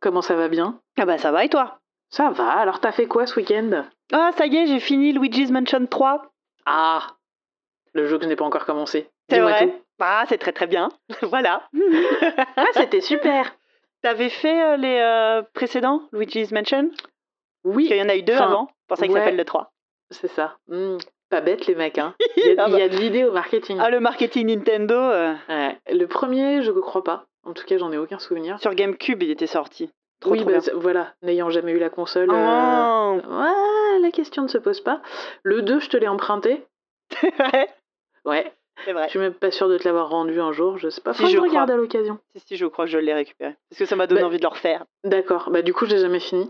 Comment ça va bien Ah bah ça va et toi Ça va, alors t'as fait quoi ce week-end Ah ça y est, j'ai fini Luigi's Mansion 3. Ah Le jeu que je n'ai pas encore commencé. C'est vrai tout. Ah c'est très très bien. voilà. Ah, c'était super T'avais fait euh, les euh, précédents Luigi's Mansion Oui, Parce qu'il y en a eu deux Enfin, avant. C'est pour ça qu'il ouais. s'appelle le 3. c'est ça. Hmm, pas bête les mecs, hein. Il y a, Ah il y a de l'idée au marketing. Ah le marketing Nintendo euh, Ouais, Le premier, je ne crois pas. En tout cas, j'en ai aucun souvenir. sur GameCube il était sorti. Trop oui, trop bah, voilà, n'ayant jamais eu la console, euh, Oh. ouais, la question ne se pose pas. Le 2, je te l'ai emprunté. Ouais, Ouais, c'est vrai. je suis même pas sûre de te l'avoir rendu un jour, je sais pas. Si, je je regarde à l'occasion. Si si je crois que je l'ai récupéré. Parce que ça m'a donné Bah, envie de le refaire. D'accord, bah du coup, je l'ai jamais fini.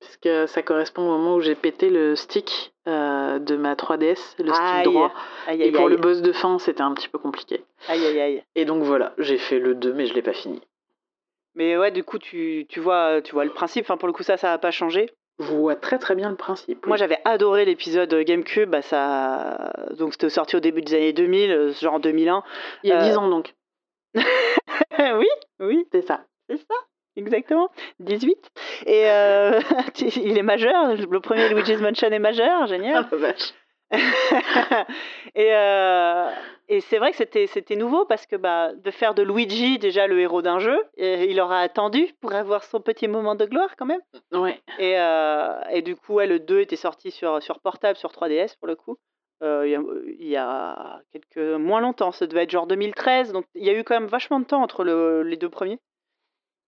Parce que ça correspond au moment où j'ai pété le stick euh, de ma 3DS, le stick Aïe. droit. Aïe Et pour le boss de fin, c'était un petit peu compliqué. Aïe aïe aïe. Et donc voilà, j'ai fait le 2, mais je l'ai pas fini. Mais ouais, du coup, tu, tu, vois, tu vois le principe. Enfin, pour le coup, ça, ça n'a pas changé. Je vois très très bien le principe. Moi, j'avais adoré l'épisode GameCube. Bah, ça... Donc, c'était sorti au début des années 2000, euh, genre en 2001. Il y a euh, 10 ans donc, oui, oui, c'est ça. c'est ça. Exactement. 18. Et euh, il est majeur. Le premier Luigi's Mansion est majeur. Génial. vache. et euh, et c'est vrai que c'était c'était nouveau parce que bah, de faire de Luigi déjà le héros d'un jeu, et il aura attendu pour avoir son petit moment de gloire quand même. Ouais. Et, euh, et du coup, ouais, le 2 était sorti sur, sur portable, sur 3DS pour le coup. Euh, il y a- il y, a quelques moins longtemps, ça devait être genre 2013, donc il y a eu quand même vachement de temps entre le- les deux premiers.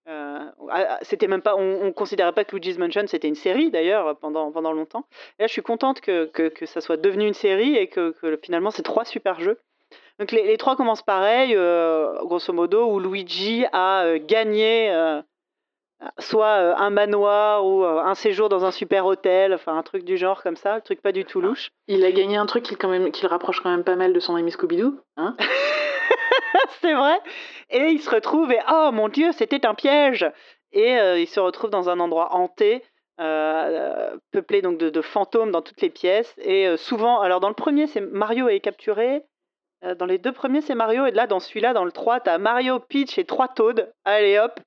Euh, ah, ah, c'était même pas, on, on considérait pas que Luigi's Mansion c'était une série d'ailleurs pendant, pendant longtemps. Et là, je suis contente que, que, que ça soit devenu une série et que, que finalement c'est trois super jeux. Donc les, les trois commencent pareil, euh, grosso modo, où Luigi a euh, gagné soit un manoir ou un séjour dans un super hôtel, enfin un truc du genre comme ça, le truc pas du tout louche. Il a gagné un truc qui, quand même, qui le rapproche quand même pas mal de son ami Scooby-Doo. Hein? C'est vrai? Et il se retrouve et oh mon dieu, c'était un piège. Et euh, il se retrouve dans un endroit hanté, euh, euh, peuplé donc de, de fantômes dans toutes les pièces. Et euh, souvent, alors dans le premier, c'est Mario est capturé. Dans les deux premiers, c'est Mario. Et là, dans celui-là, dans le 3, t'as Mario, Peach et trois Toads. Allez hop,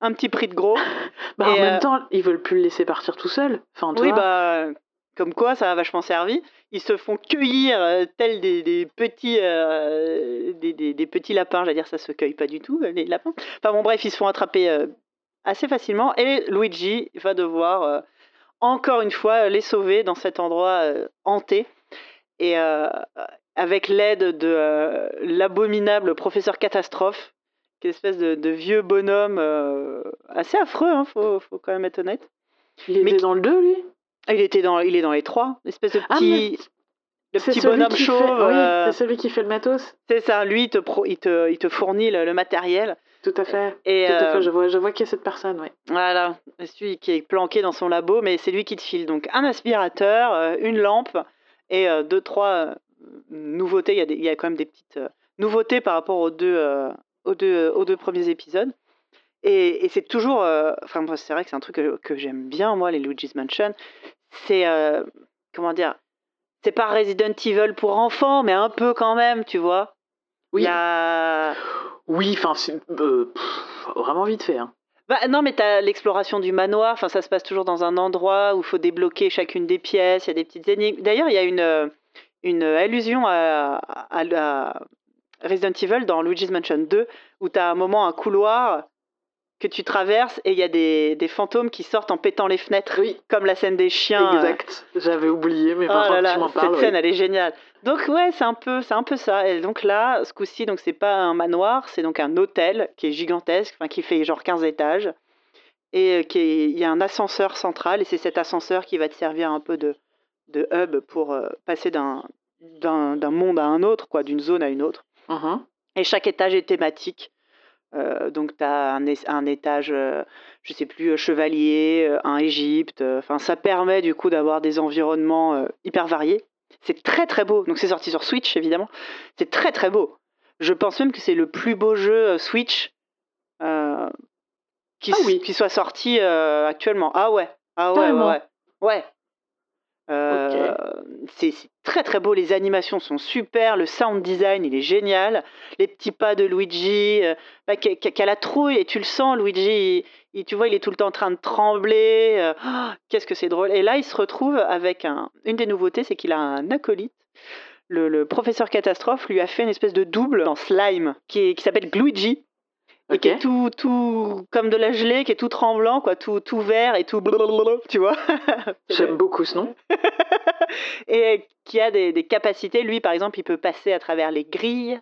un petit prix de gros. bah, en Et, même euh, temps, ils veulent plus le laisser partir tout seul. Enfin, Oui, bah, comme quoi, ça a vachement servi. Ils se font cueillir euh, tels des, des petits, euh, des, des- des petits lapins. J'allais dire, ça se cueille pas du tout, euh, les lapins. Enfin bon, bref, ils se font attraper euh, assez facilement. Et Luigi va devoir, euh, encore une fois, les sauver dans cet endroit hanté. Et avec l'aide de l'abominable professeur Catastrophe, qui est une espèce de, de vieux bonhomme assez affreux, hein, faut, faut quand même être honnête. il mais était qui- dans le 2, lui? Ah, Il était dans, il est dans les trois, espèce de Ah, petit, le petit bonhomme chauve. fait- oui, euh, c'est celui qui fait le matos. c'est ça, lui, il te, pro- il te, il te fournit le, le matériel. Tout à fait. Et Tout à euh, fait. Je vois, je vois qui est cette personne, ouais. voilà, c'est celui qui est planqué dans son labo, mais c'est lui qui te file donc un aspirateur, euh, une lampe et euh, deux, trois euh, nouveautés. Il y, a des- il y a quand même des petites euh, nouveautés par rapport aux deux, euh, aux deux, aux deux premiers épisodes. Et, et c'est toujours, euh, enfin moi, c'est vrai que c'est un truc que, que j'aime bien moi, les Luigi's Mansion. C'est euh, comment dire, c'est pas Resident Evil pour enfants, mais un peu quand même, tu vois. Oui. Il y a Oui, enfin, euh, vraiment vite fait. Hein. Bah, non, mais t'as l'exploration du manoir. Enfin, ça se passe toujours dans un endroit où il faut débloquer chacune des pièces. Il y a des petites énigmes. D'ailleurs, il y a une, euh, une allusion à, à, à Resident Evil dans Luigi's Mansion 2 où t'as un moment un couloir que tu traverses et il y a des, des fantômes qui sortent en pétant les fenêtres, Oui, comme la scène des chiens. euh. exact. J'avais oublié, mais Oh là que là, tu m'en cette parles, scène, oui. elle est géniale. Donc ouais, c'est un peu, c'est un peu ça. Et donc là, ce coup-ci, donc c'est pas un manoir, c'est donc un hôtel qui est gigantesque, enfin qui fait genre 15 étages, et euh, qui est- il y a un ascenseur central, et c'est cet ascenseur qui va te servir un peu de, de hub pour euh, passer d'un, d'un, d'un monde à un autre, quoi, d'une zone à une autre. Mhm. Et chaque étage est thématique. Euh, donc, tu as un, étage, euh, je sais plus, chevalier, euh, un Égypte. Enfin, ça permet du coup d'avoir des environnements hyper variés. C'est très très beau. Donc, c'est sorti sur Switch, évidemment. C'est très très beau. Je pense même que c'est le plus beau jeu Switch qui, Ah oui. qui soit sorti actuellement. Ah ouais. Ah ouais, ouais. Ouais. Euh, C'est très très beau, les animations sont super, le sound design il est génial, les petits pas de Luigi, euh, bah, a la trouille et tu le sens, Luigi, tu vois, il est tout le temps en train de trembler, euh, oh, qu'est-ce que c'est drôle. Et là, il se retrouve avec un, une des nouveautés, c'est qu'il a un acolyte. Le, professeur Catastrophe lui a fait une espèce de double en slime qui, est- qui s'appelle Et qui est tout, tout comme de la gelée, qui est tout tremblant, quoi, tout, tout vert et tout blablabla, tu vois. J'aime beaucoup ce nom. et qui a des, des capacités. Lui, par exemple, il peut passer à travers les grilles.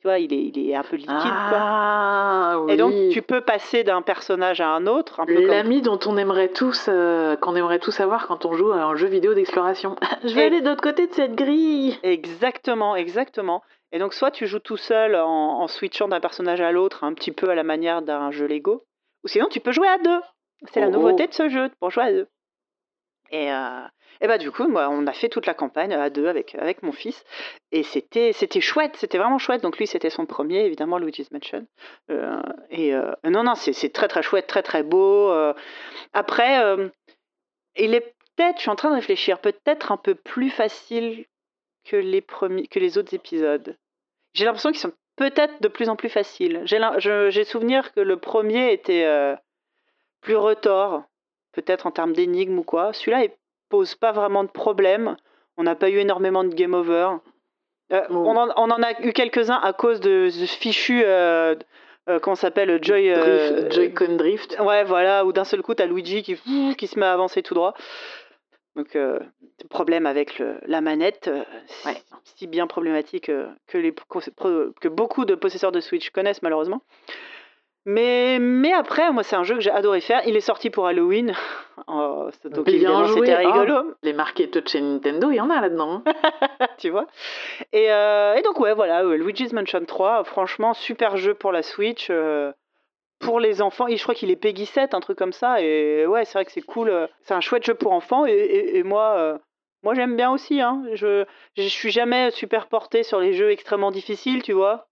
Tu vois, il est, il est un peu liquide, quoi. Ah, oui. Et donc, tu peux passer d'un personnage à un autre, comme... L'ami dont on aimerait tous, euh, qu'on aimerait tous avoir quand on joue à un jeu vidéo d'exploration. Je vais Et- aller de l'autre côté de cette grille. Exactement, exactement. Et donc, soit tu joues tout seul en, en switchant d'un personnage à l'autre, un petit peu à la manière d'un jeu Lego, ou sinon tu peux jouer à deux. C'est la Oh. nouveauté de ce jeu, pour jouer à deux. Et, euh, et bah du coup, moi, on a fait toute la campagne à deux avec, avec mon fils, et c'était c'était chouette, c'était vraiment chouette. Donc lui, c'était son premier, évidemment, Luigi's Mansion. Euh, et euh, non, non, c'est très très chouette, très très beau. Après, il est peut-être, je suis en train de réfléchir, peut-être un peu plus facile que les premiers, que les autres épisodes. J'ai l'impression qu'ils sont peut-être de plus en plus faciles. J'ai souvenir que le premier était euh, plus retors, peut-être en termes d'énigmes ou quoi. Celui-là, il pose pas vraiment de problème. On n'a pas eu énormément de game over. Euh, Oh. on, en, on en a eu quelques-uns à cause de ce fichu, euh, euh, comment s'appelle, Joy. Drift, Joy-Con Drift. Ouais, voilà, où d'un seul coup, t'as Luigi qui, qui se met à avancer tout droit. Donc, euh, problème avec le- la manette, euh, si- Ouais. si bien problématique euh, que, les, que beaucoup de possesseurs de Switch connaissent malheureusement. Mais, mais après, moi, c'est un jeu que j'ai adoré faire. Il est sorti pour Halloween. Oh, donc, Bien évidemment, joué. c'était Oh. rigolo, Les marqués touch chez Nintendo, il y en a là-dedans. tu vois. Et, euh, et donc, ouais, voilà, euh, Luigi's Mansion 3, franchement, super jeu pour la Switch. Pour les enfants, et je crois qu'il est Peggy 7, un truc comme ça. Et ouais, c'est vrai que c'est cool. euh, C'est un chouette jeu pour enfants. Et moi, euh, moi j'aime bien aussi. Hein. Je, je suis jamais super porté sur les jeux extrêmement difficiles, tu vois.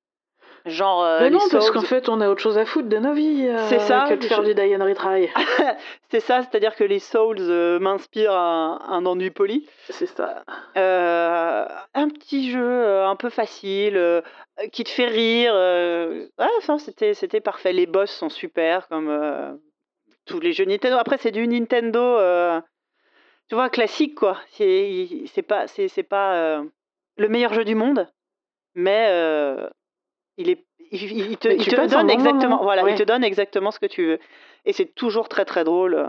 Genre. euh, non, parce qu'en fait, on a autre chose à foutre de nos vies euh, C'est ça, que de faire je- du die and retry. C'est ça, c'est-à-dire que les Souls euh, m'inspirent un, un ennui poli. C'est ça. Euh, un petit jeu un peu facile, qui te fait rire. ouais, enfin, c'était, c'était parfait. Les boss sont super, comme tous les jeux Nintendo. Après, c'est du Nintendo, tu vois, classique, quoi. C'est, c'est pas, c'est, c'est pas le meilleur jeu du monde, mais il est. Il, il- il te, il donne exactement, moment, voilà, ouais. il te donne exactement ce que tu veux. Et c'est toujours très très drôle euh,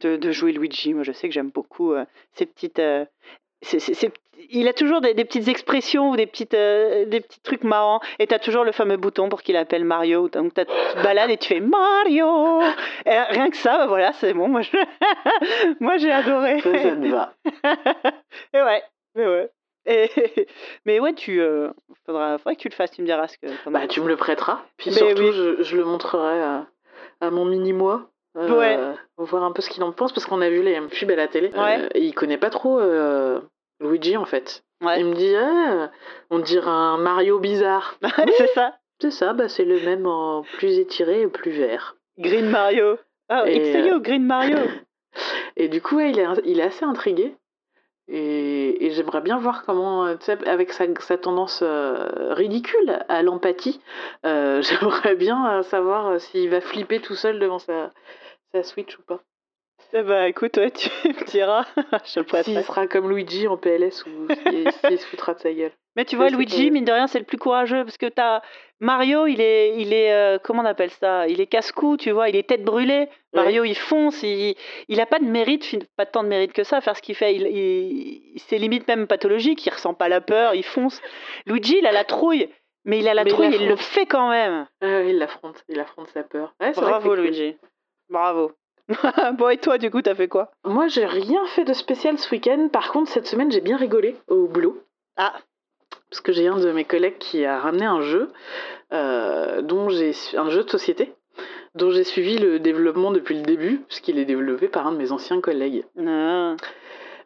de, de jouer Luigi. Moi, je sais que j'aime beaucoup euh, ces petites. euh, il a toujours des, des petites expressions ou des, petites, euh, des petits trucs marrants. Et tu as toujours le fameux bouton pour qu'il appelle Mario. Donc tu te balades et tu fais Mario Et Rien que ça, bah voilà, c'est bon. Moi, je- j'ai adoré. Ça, ça te va. et ouais, mais ouais. Et- mais ouais, tu euh, faudra, que tu le fasses, tu me diras ce que t'en as Bah, tu me le prêteras. Puis Mais surtout, oui. je, je le montrerai à, à mon mini-moi. euh, Ouais. Voir un peu ce qu'il en pense, parce qu'on a vu les pubs à la télé. Ouais. euh, et il connaît pas trop euh, Luigi, en fait. Ouais. Il me dit, ah, on dirait un Mario bizarre. c'est ça. C'est ça, bah, c'est le même en plus étiré et plus vert. Green Mario. Ah, Et, you, Green Mario. Et du coup, ouais, il, est, il est assez intrigué. Et, j'aimerais bien voir comment, euh, avec sa, tendance euh, ridicule à l'empathie, euh, j'aimerais bien savoir s'il va flipper tout seul devant sa Switch ou pas. Eh bah écoute, ouais, tu me diras. je le. S'il sera comme Luigi en PLS ou s'il se foutra de sa gueule. Mais tu vois, Luigi, mine de rien, c'est le plus courageux parce que t'as Mario, il est, il est, euh, comment on appelle ça? Il est casse-cou, tu vois, il est tête brûlée. Mario, il fonce, il, il a pas de mérite, pas tant de mérite que ça à faire ce qu'il fait. Il, il- c'est limite même pathologique. Il ressent pas la peur, il fonce. Luigi, il a la trouille, mais il a la Mais il trouille, il, affronte. le fait quand même. Oui, il l'affronte, il affronte sa peur. Ouais, Bravo, cool. Luigi. Bravo. bon, et toi, du coup, t'as fait quoi? Moi, j'ai rien fait de spécial ce week-end. Par contre, cette semaine, j'ai bien rigolé au boulot. Ah, parce que j'ai un de mes collègues qui a ramené un jeu, euh, dont j'ai un jeu de société, dont j'ai suivi le développement depuis le début, puisqu'il est développé par un de mes anciens collègues, non.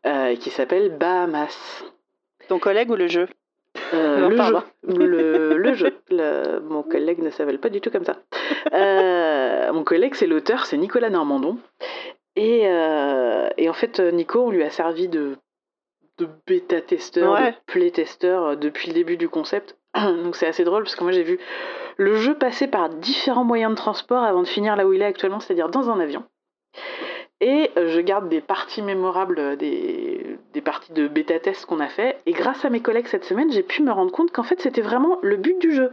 euh, qui s'appelle Bahamas. ton collègue ou le jeu? Euh, Non, le, jeu, le, le jeu. Le- mon collègue ne s'appelle pas du tout comme ça. Euh, mon collègue, c'est l'auteur, c'est Nicolas Normandon. Et, euh, et en fait, Nico, on lui a servi de, de bêta-testeur, Ouais. de play-testeur depuis le début du concept. Donc c'est assez drôle parce que moi j'ai vu le jeu passer par différents moyens de transport avant de finir là où il est actuellement, c'est-à-dire dans un avion. Et euh, je garde des parties mémorables, euh, des, des parties de bêta-test qu'on a fait. Et grâce à mes collègues cette semaine, j'ai pu me rendre compte qu'en fait c'était vraiment le but du jeu.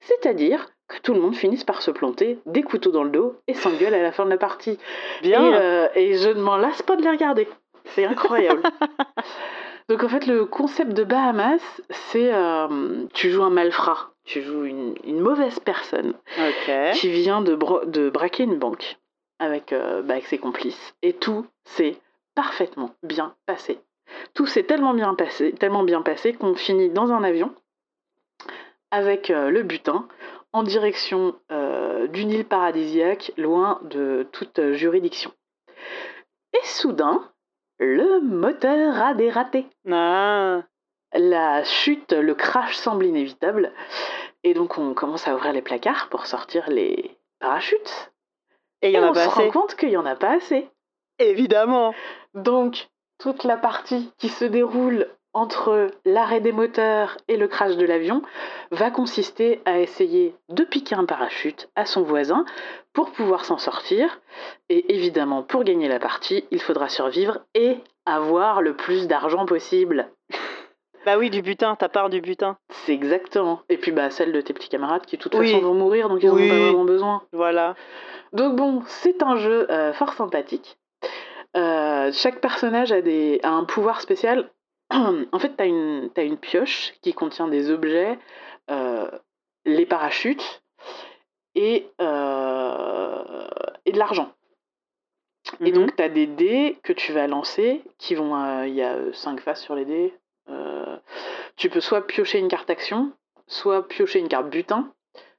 C'est-à-dire que tout le monde finisse par se planter, des couteaux dans le dos et s'engueule à la fin de la partie. Bien. Et, euh, et je ne m'en lasse pas de les regarder. C'est incroyable. Donc en fait, le concept de Bahamas, c'est euh, tu joues un malfrat, tu joues une, une mauvaise personne qui vient de braquer une banque avec, euh, bah, avec ses complices. Et tout s'est parfaitement bien passé. Tout s'est tellement bien passé, tellement bien passé qu'on finit dans un avion avec euh, le butin en direction euh, d'une île paradisiaque, loin de toute juridiction. Et soudain, le moteur a dératé. Ah. La chute, le crash semble inévitable. Et donc on commence à ouvrir les placards pour sortir les parachutes. Et il y Et en a on pas se rend compte qu'il n'y en a pas assez. Évidemment. Donc toute la partie qui se déroule entre l'arrêt des moteurs et le crash de l'avion va consister à essayer de piquer un parachute à son voisin pour pouvoir s'en sortir. Et évidemment, pour gagner la partie, il faudra survivre et avoir le plus d'argent possible. Bah oui, du butin, ta part du butin. C'est exactement. Et puis bah celle de tes petits camarades qui de toute Oui. façon vont mourir donc ils en Oui. ont pas vraiment besoin. Voilà. Donc bon, c'est un jeu euh, fort sympathique. Euh, chaque personnage a, des, a un pouvoir spécial. en fait, tu as une, t'as une pioche qui contient des objets, euh, les parachutes et, et de l'argent. Et Mhm. donc, tu as des dés que tu vas lancer qui vont. Il y a 5 faces sur les dés. Tu peux soit piocher une carte action, soit piocher une carte butin,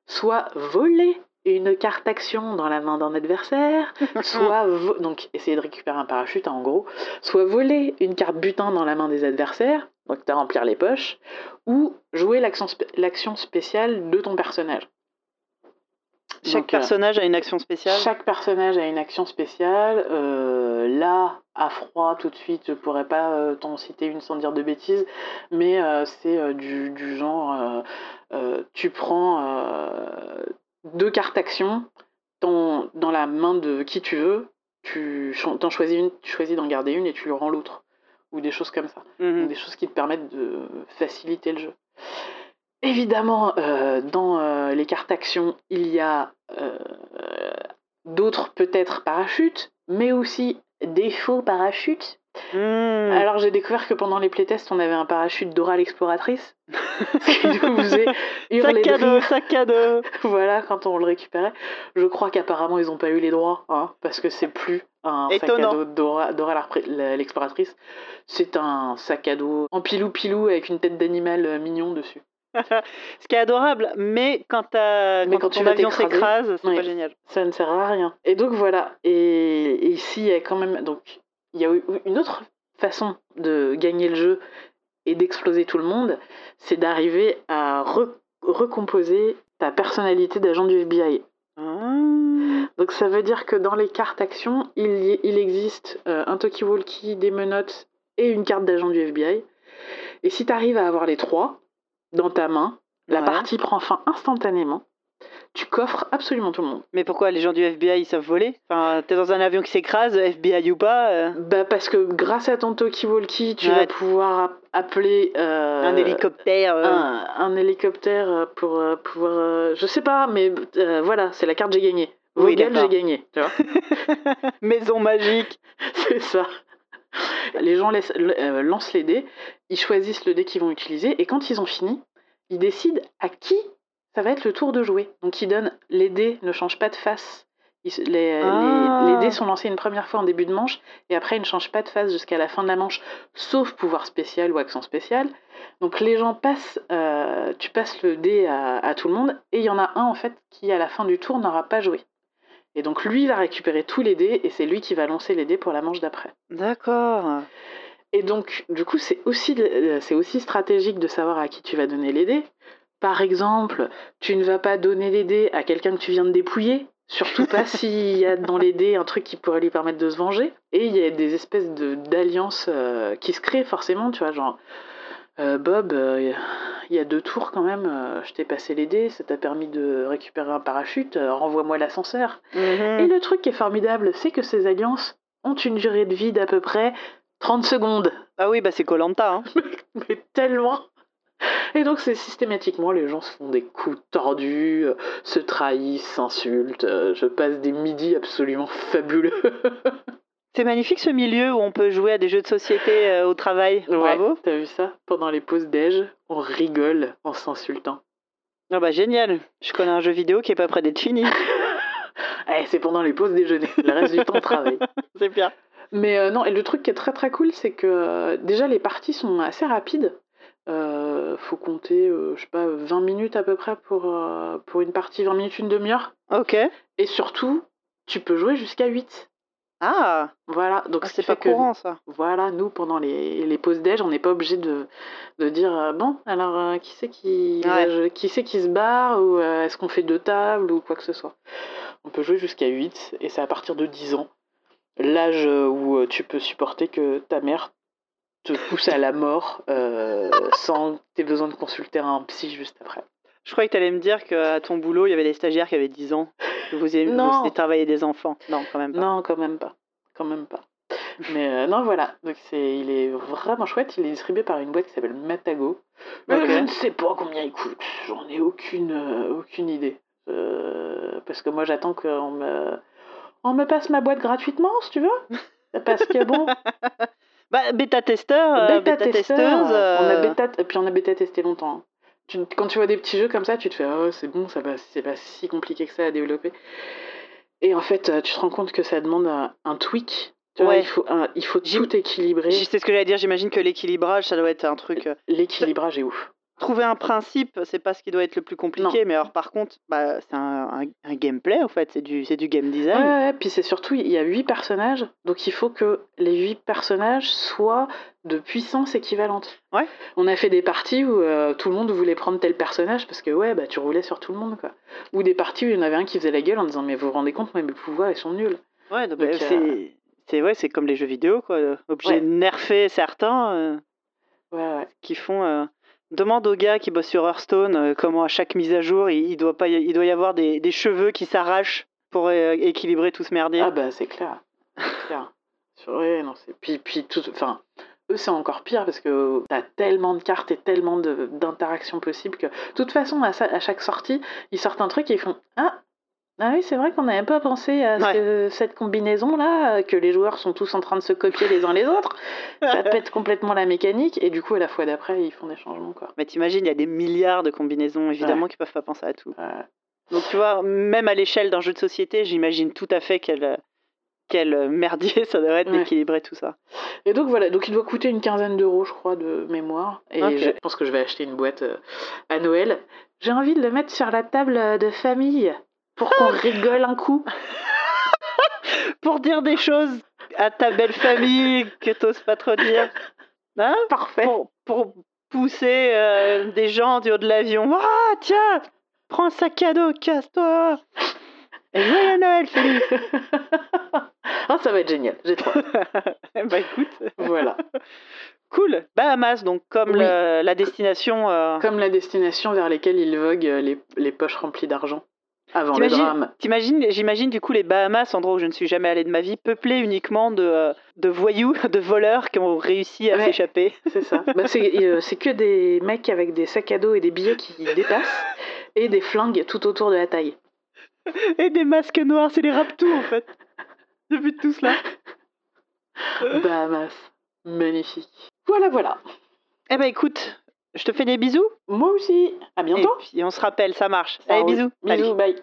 soit voler une carte action dans la main d'un adversaire, soit donc essayer de récupérer un parachute hein, en gros, soit voler une carte butin dans la main des adversaires, donc t'as remplir les poches, ou jouer l'action spé- l'action spéciale de ton personnage. Chaque Donc, euh, personnage a une action spéciale. chaque personnage a une action spéciale. Euh, là, à froid, tout de suite, je pourrais pas euh, t'en citer une sans dire de bêtises, mais c'est du, du genre tu prends deux cartes action dans, dans la main de qui tu veux, tu t'en choisis une, tu choisis d'en garder une et tu lui rends l'autre. Ou des choses comme ça. Mhm. Des choses qui te permettent de faciliter le jeu. Évidemment, euh, dans euh, les cartes actions, il y a euh, d'autres peut-être parachutes, mais aussi des faux parachutes. Mhm. Alors j'ai découvert que pendant les playtests, on avait un parachute d'Oral Exploratrice, ce qui nous faisait hurler Sac à dos, rire. sac à dos. Voilà, quand on le récupérait. Je crois qu'apparemment, ils n'ont pas eu les droits, hein, parce que c'est plus un sac à Étonnant. dos d'Ora d'Ora l'Arpré- l'exploratrice. C'est un sac à dos en pilou-pilou avec une tête d'animal euh, mignon dessus. Ce qui est adorable, mais quand, t'as- Mais quand, quand tu ton avion s'écrase, c'est oui. pas génial. Ça ne sert à rien. Et donc voilà. Et, et ici, il y a quand même. Donc, il y a une autre façon de gagner le jeu et d'exploser tout le monde, c'est d'arriver à re- recomposer ta personnalité d'agent du FBI. Ah. Donc ça veut dire que dans les cartes actions, il, y- il existe euh, un talkie-walkie, des menottes et une carte d'agent du FBI. Et si tu arrives à avoir les trois dans ta main, la Ouais. partie prend fin instantanément. Tu coffres absolument tout le monde. Mais pourquoi les gens du FBI ils savent voler? Enfin, t'es dans un avion qui s'écrase, FBI ou pas euh, Bah parce que grâce à ton talkie-walkie, tu Ouais. vas pouvoir ap- appeler euh, Un hélicoptère. euh, un, un hélicoptère pour pouvoir... je sais pas, mais voilà, c'est la carte j'ai gagné. Vogel, j'ai gagné. Tu vois Maison magique. C'est ça. Les gens laissent- lancent les dés, ils choisissent le dé qu'ils vont utiliser, et quand ils ont fini, ils décident à qui ça va être le tour de jouer. Donc ils donnent les dés ne changent pas de face. Les, Ah. les- les dés sont lancés une première fois en début de manche, et après ils ne changent pas de face jusqu'à la fin de la manche, sauf pouvoir spécial ou accent spécial. Donc les gens passent, euh, tu passes le dé à, à tout le monde, et il y en a un en fait qui à la fin du tour n'aura pas joué. Et donc lui va récupérer tous les dés, et c'est lui qui va lancer les dés pour la manche d'après. D'accord. Et donc, du coup, c'est aussi, euh, c'est aussi stratégique de savoir à qui tu vas donner les dés. Par exemple, tu ne vas pas donner les dés à quelqu'un que tu viens de dépouiller, Surtout pas s'il y a dans les dés un truc qui pourrait lui permettre de se venger. Et il y a des espèces de d'alliances euh, qui se créent forcément, tu vois, genre euh, Bob, euh, il y a deux tours quand même, euh, je t'ai passé les dés, ça t'a permis de récupérer un parachute, renvoie-moi l'ascenseur. Et le truc qui est formidable, c'est que ces alliances ont une durée de vie d'à peu près 30 secondes. Ah oui, bah c'est Colanta. Hein. Mais tellement Et donc c'est systématiquement, les gens se font des coups tordus, euh, se trahissent, s'insultent. euh, je passe des midis absolument fabuleux. C'est magnifique ce milieu où on peut jouer à des jeux de société euh, au travail. Bravo. T'as vu ça? Pendant les pauses déj, on rigole en s'insultant. Ah bah génial. Je connais un jeu vidéo qui est pas près d'être fini. Eh, c'est pendant les pauses déjeuner. Le reste du temps, on travaille. c'est bien. Mais euh, non, et le truc qui est très très cool, c'est que euh, déjà les parties sont assez rapides. Euh, faut compter, euh, je sais pas, 20 minutes à peu près pour, euh, pour une partie, 20 minutes, une demi-heure. Ok. Et surtout, tu peux jouer jusqu'à 8. Ah, Voilà, donc ah, ce c'est pas fait que, courant ça. voilà, nous, pendant les, les pauses déj, on n'est pas obligé de, de dire, bon, alors, qui c'est qui, Ouais. qui, c'est qui se barre, ou est-ce qu'on fait deux tables, ou quoi que ce soit. On peut jouer jusqu'à 8, et c'est à partir de 10 ans, l'âge où tu peux supporter que ta mère te pousse à la mort euh, sans que tu aies besoin de consulter un psy juste après. Je croyais que tu allais me dire qu'à ton boulot, il y avait des stagiaires qui avaient 10 ans. Que vous aimiez Non. vous travailler des enfants. Non, quand même pas. Non, quand même pas. Quand même pas. Mais euh, non, voilà. Donc c'est, il est vraiment chouette. Il est distribué par une boîte qui s'appelle Matago. Je ne sais pas combien il coûte. J'en ai aucune, euh, aucune idée. Euh, parce que moi, j'attends qu'on me, on me passe ma boîte gratuitement, si tu veux. Parce que bon, Bah, bêta-testeur, euh, bêta-testeuse. on a euh, bêta, puis on a bêta testé longtemps. hein. Tu- quand tu vois des petits jeux comme ça, tu te fais oh c'est bon, ça c'est pas si compliqué que ça à développer. Et en fait, euh, tu te rends compte que ça demande un, un tweak. Tu vois, Ouais. il faut, un- il faut tout équilibrer. C'est ce que j'allais dire. J'imagine que l'équilibrage, ça doit être un truc. L'équilibrage est ouf. Trouver un principe, c'est pas ce qui doit être le plus compliqué. Mais alors, par contre, bah, c'est un, un- un gameplay, en fait. C'est du, du game design. ouais, ouais, puis c'est surtout, il y a huit personnages, donc il faut que les huit personnages soient de puissance équivalente. Ouais. On a fait des parties où euh, tout le monde voulait prendre tel personnage parce que ouais, bah tu roulais sur tout le monde quoi. Ou des parties où il y en avait un qui faisait la gueule en disant mais vous vous rendez compte, moi, mes pouvoirs ils sont nuls. Ouais, donc, bah, c'est. Ouais, comme les jeux vidéo, quoi. Obligé de nerfer certains euh, ouais. qui font. Demande au gars qui bosse sur Hearthstone euh, comment à chaque mise à jour, il, il doit, pas y, il doit y avoir des, des cheveux qui s'arrachent pour euh, équilibrer tout ce merdier. Ah bah c'est clair. C'est clair. Sur- ouais, non, c'est... Puis, puis tout... Enfin, eux c'est encore pire parce que t'as tellement de cartes et tellement de- d'interactions possibles que... De toute façon, à, sa- à chaque sortie, ils sortent un truc et ils font... Ah ah oui, c'est vrai qu'on n'avait pas pensé à ce Ouais. que- cette combinaison-là, que les joueurs sont tous en train de se copier les uns les autres. Ça pète complètement la mécanique, et du coup, à la fois d'après, ils font des changements, quoi. Mais t'imagines, il y a des milliards de combinaisons, évidemment, qui peuvent pas penser à tout. Ouais. Donc tu vois, même à l'échelle d'un jeu de société, j'imagine tout à fait quel, euh, quel euh, merdier ça devrait être Ouais. d'équilibrer tout ça. Et donc voilà, donc il doit coûter une quinzaine d'euros, je crois, de mémoire. Et je pense que je vais acheter une boîte euh, à Noël. J'ai envie de le mettre sur la table euh, de famille pour qu'on rigole un coup. Pour dire des choses à ta belle famille que t'oses pas trop dire. Hein? Parfait. pour, pour pousser euh, des gens du haut de l'avion. Ah, tiens, prends un sac à dos, casse-toi. Et joyeux Noël, Félix. ah, ça va être génial, j'ai trop. bah écoute, voilà. cool. Bahamas, donc comme Oui. le- la destination. euh, Comme la destination vers laquelle il vogue euh, les, les poches remplies d'argent. Avant le drame. T'imagines, j'imagine du coup les Bahamas, endroit où je ne suis jamais allée de ma vie, peuplé uniquement de, euh, de voyous, de voleurs qui ont réussi à Ouais. s'échapper. C'est ça. Bah, c'est euh, c'est que des mecs avec des sacs à dos et des billets qui dépassent et des flingues tout autour de la taille. Et des masques noirs, c'est les raptous en fait. Vu tout cela. Bahamas. Magnifique. Voilà, voilà. Eh ben écoute, je te fais des bisous. Moi aussi. À Et bientôt. puis on se rappelle, ça marche. Ça Allez, roule. bisous. Salut. Bisous, bye.